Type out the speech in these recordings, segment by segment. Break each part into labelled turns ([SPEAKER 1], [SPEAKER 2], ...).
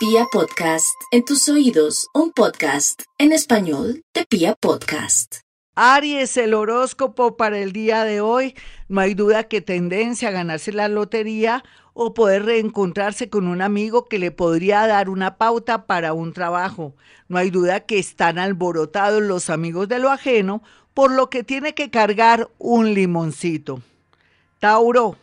[SPEAKER 1] Pia Podcast, en tus oídos, un podcast en español de Pia Podcast.
[SPEAKER 2] Aries, el horóscopo para el día de hoy. No hay duda que tendencia a ganarse la lotería o poder reencontrarse con un amigo que le podría dar una pauta para un trabajo. No hay duda que están alborotados los amigos de lo ajeno, por lo que tiene que cargar un limoncito. Tauro,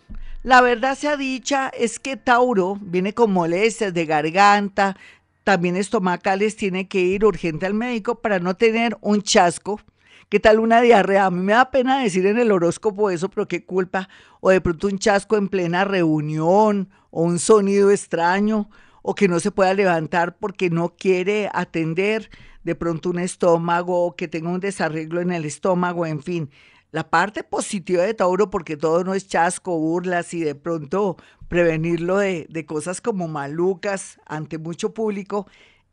[SPEAKER 2] la verdad sea dicha es que Tauro viene con molestias de garganta, también estomacales, tiene que ir urgente al médico para no tener un chasco. ¿Qué tal una diarrea? A mí me da pena decir en el horóscopo eso, pero qué culpa. O de pronto un chasco en plena reunión, o un sonido extraño, o que no se pueda levantar porque no quiere atender de pronto un estómago, que tenga un desarreglo en el estómago, en fin. La parte positiva de Tauro, porque todo no es chasco, burlas y de pronto prevenirlo de, de cosas como malucas ante mucho público,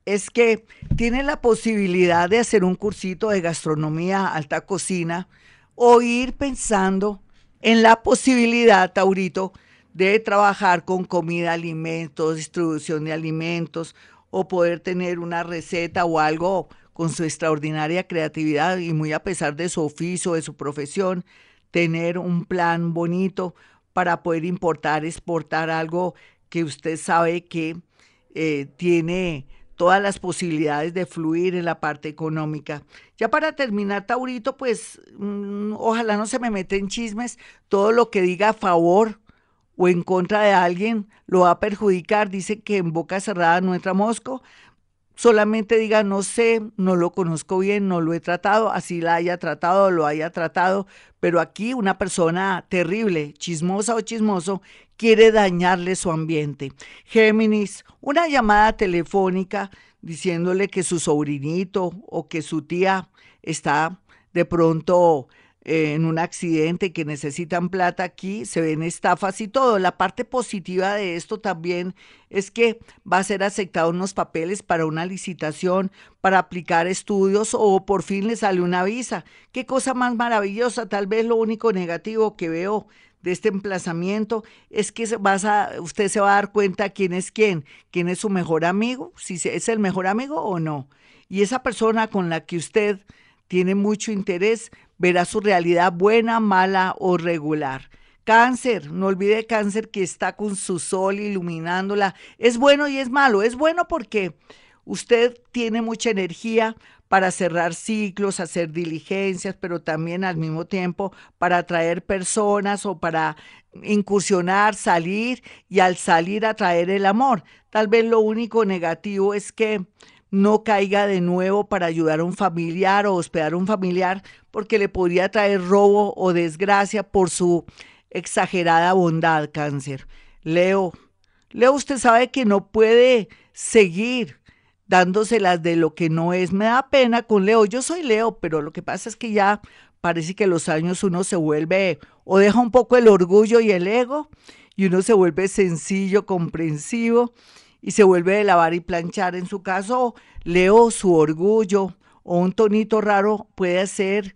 [SPEAKER 2] es que tiene la posibilidad de hacer un cursito de gastronomía, alta cocina, o ir pensando en la posibilidad, Taurito, de trabajar con comida, alimentos, distribución de alimentos, o poder tener una receta o algo con su extraordinaria creatividad y muy a pesar de su oficio, de su profesión, tener un plan bonito para poder importar, exportar algo que usted sabe que eh, tiene todas las posibilidades de fluir en la parte económica. Ya para terminar, Taurito, pues mm, ojalá no se me mete en chismes, todo lo que diga a favor o en contra de alguien lo va a perjudicar. Dice que en boca cerrada no entra mosco solamente diga no sé, no lo conozco bien, no lo he tratado, así la haya tratado, lo haya tratado, pero aquí una persona terrible, chismosa o chismoso, quiere dañarle su ambiente. Géminis, una llamada telefónica diciéndole que su sobrinito o que su tía está de pronto en un accidente que necesitan plata aquí, se ven estafas y todo. La parte positiva de esto también es que va a ser aceptado unos papeles para una licitación, para aplicar estudios o por fin le sale una visa. Qué cosa más maravillosa. Tal vez lo único negativo que veo de este emplazamiento es que vas a, usted se va a dar cuenta quién es quién, quién es su mejor amigo, si es el mejor amigo o no. Y esa persona con la que usted tiene mucho interés, verá su realidad buena, mala o regular. Cáncer, no olvide cáncer que está con su sol iluminándola. Es bueno y es malo. Es bueno porque usted tiene mucha energía para cerrar ciclos, hacer diligencias, pero también al mismo tiempo para atraer personas o para incursionar, salir y al salir atraer el amor. Tal vez lo único negativo es que no caiga de nuevo para ayudar a un familiar o hospedar a un familiar porque le podría traer robo o desgracia por su exagerada bondad, cáncer. Leo, Leo, usted sabe que no puede seguir dándoselas de lo que no es. Me da pena con Leo. Yo soy Leo, pero lo que pasa es que ya parece que los años uno se vuelve o deja un poco el orgullo y el ego y uno se vuelve sencillo, comprensivo y se vuelve a lavar y planchar. En su caso, Leo, su orgullo o un tonito raro puede hacer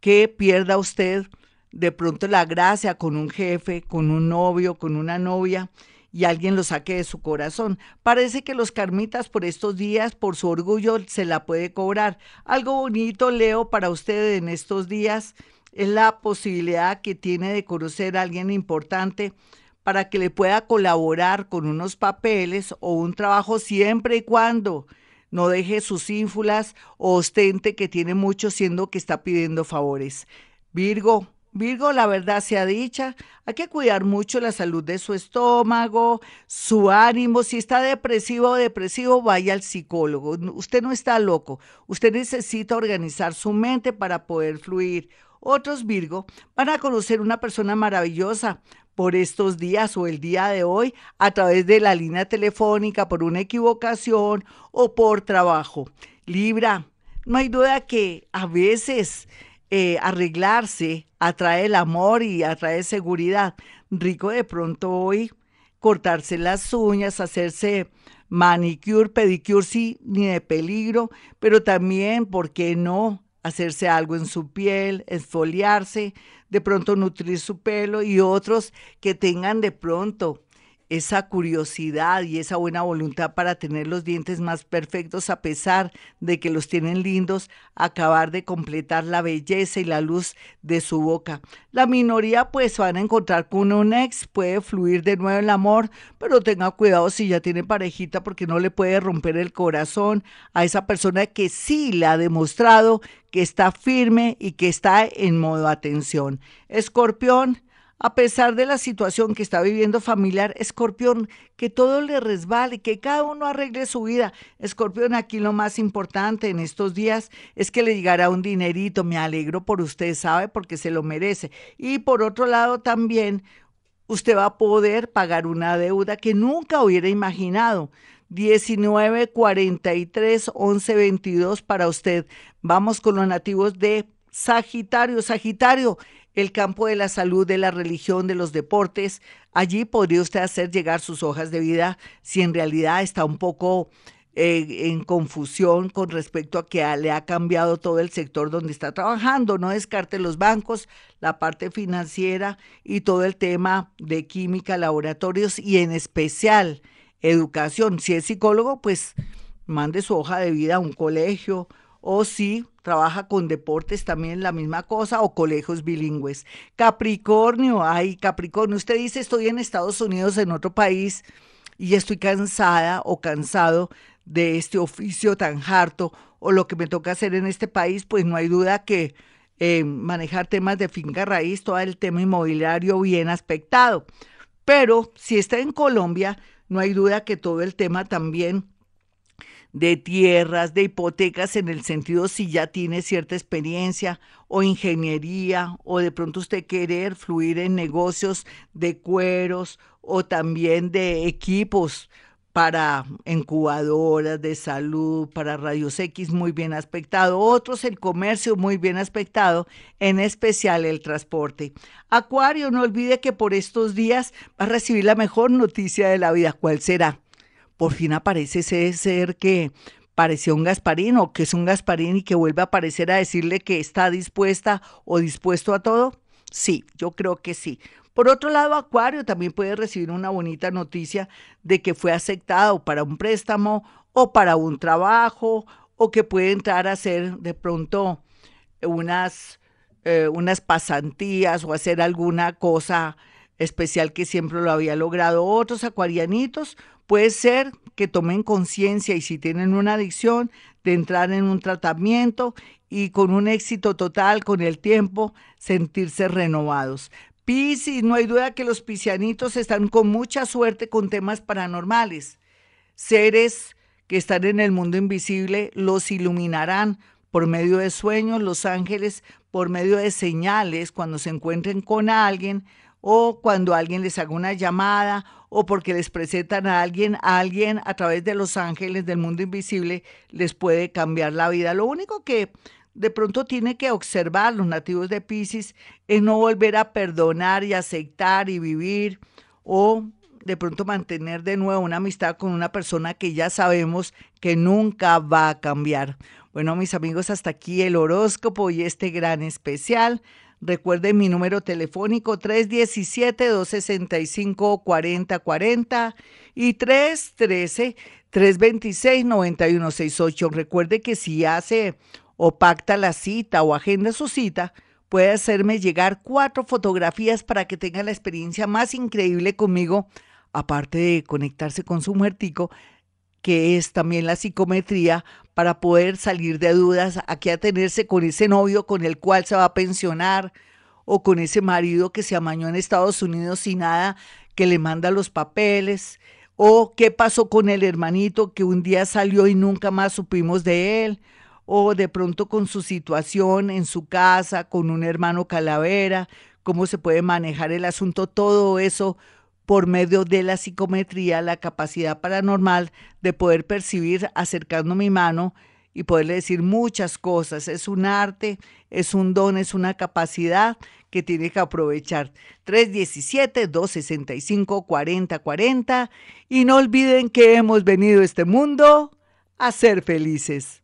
[SPEAKER 2] que pierda usted de pronto la gracia con un jefe, con un novio, con una novia y alguien lo saque de su corazón. Parece que los carmitas por estos días, por su orgullo, se la puede cobrar. Algo bonito, Leo, para usted en estos días es la posibilidad que tiene de conocer a alguien importante para que le pueda colaborar con unos papeles o un trabajo siempre y cuando no deje sus ínfulas o ostente que tiene mucho siendo que está pidiendo favores. Virgo, Virgo, la verdad sea dicha, hay que cuidar mucho la salud de su estómago, su ánimo. Si está depresivo o depresivo, vaya al psicólogo. Usted no está loco. Usted necesita organizar su mente para poder fluir. Otros Virgo van a conocer una persona maravillosa, por estos días o el día de hoy a través de la línea telefónica por una equivocación o por trabajo. Libra, no hay duda que a veces eh, arreglarse atrae el amor y atrae seguridad. Rico de pronto hoy cortarse las uñas, hacerse manicure, pedicure, sí, ni de peligro, pero también, ¿por qué no? hacerse algo en su piel, esfoliarse, de pronto nutrir su pelo y otros que tengan de pronto esa curiosidad y esa buena voluntad para tener los dientes más perfectos a pesar de que los tienen lindos, acabar de completar la belleza y la luz de su boca. La minoría pues van a encontrar con un ex, puede fluir de nuevo el amor, pero tenga cuidado si ya tiene parejita porque no le puede romper el corazón a esa persona que sí le ha demostrado que está firme y que está en modo atención. Escorpión, a pesar de la situación que está viviendo familiar, Escorpión, que todo le resbale, que cada uno arregle su vida. Escorpión, aquí lo más importante en estos días es que le llegará un dinerito. Me alegro por usted, sabe, porque se lo merece. Y por otro lado también, usted va a poder pagar una deuda que nunca hubiera imaginado. 19 43 11 22 para usted. Vamos con los nativos de Sagitario. Sagitario, el campo de la salud, de la religión, de los deportes. Allí podría usted hacer llegar sus hojas de vida si en realidad está un poco eh, en confusión con respecto a que le ha cambiado todo el sector donde está trabajando. No descarte los bancos, la parte financiera y todo el tema de química, laboratorios y en especial educación. Si es psicólogo, pues mande su hoja de vida a un colegio o si trabaja con deportes también la misma cosa o colegios bilingües. Capricornio, ay, Capricornio, usted dice estoy en Estados Unidos, en otro país, y estoy cansada o cansado de este oficio tan harto o lo que me toca hacer en este país, pues no hay duda que eh, manejar temas de finca raíz, todo el tema inmobiliario bien aspectado. Pero si está en Colombia, no hay duda que todo el tema también de tierras, de hipotecas en el sentido si ya tiene cierta experiencia o ingeniería o de pronto usted querer fluir en negocios de cueros o también de equipos para incubadoras de salud, para radios X muy bien aspectado, otros el comercio muy bien aspectado, en especial el transporte. Acuario, no olvide que por estos días va a recibir la mejor noticia de la vida. ¿Cuál será? Por fin aparece ese ser que parecía un Gasparín o que es un Gasparín y que vuelve a aparecer a decirle que está dispuesta o dispuesto a todo? Sí, yo creo que sí. Por otro lado, Acuario también puede recibir una bonita noticia de que fue aceptado para un préstamo o para un trabajo o que puede entrar a hacer de pronto unas, eh, unas pasantías o hacer alguna cosa especial que siempre lo había logrado. Otros acuarianitos Puede ser que tomen conciencia y si tienen una adicción, de entrar en un tratamiento y con un éxito total con el tiempo sentirse renovados. Piscis, no hay duda que los piscianitos están con mucha suerte con temas paranormales. Seres que están en el mundo invisible los iluminarán por medio de sueños, los ángeles, por medio de señales, cuando se encuentren con alguien o cuando alguien les haga una llamada o porque les presentan a alguien, a alguien a través de los ángeles del mundo invisible les puede cambiar la vida. Lo único que de pronto tiene que observar los nativos de Pisces es no volver a perdonar y aceptar y vivir o de pronto mantener de nuevo una amistad con una persona que ya sabemos que nunca va a cambiar. Bueno, mis amigos, hasta aquí el horóscopo y este gran especial. Recuerden mi número telefónico 317-265-4040 y 313-326-9168. Recuerde que si hace o pacta la cita o agenda su cita, puede hacerme llegar cuatro fotografías para que tenga la experiencia más increíble conmigo, aparte de conectarse con su muertico que es también la psicometría, para poder salir de dudas, a qué atenerse con ese novio con el cual se va a pensionar o con ese marido que se amañó en Estados Unidos sin nada, que le manda los papeles, o qué pasó con el hermanito que un día salió y nunca más supimos de él, o de pronto con su situación en su casa, con un hermano calavera, cómo se puede manejar el asunto, todo eso por medio de la psicometría, la capacidad paranormal de poder percibir acercando mi mano y poderle decir muchas cosas. Es un arte, es un don, es una capacidad que tiene que aprovechar. 317-265-4040 y no olviden que hemos venido a este mundo a ser felices.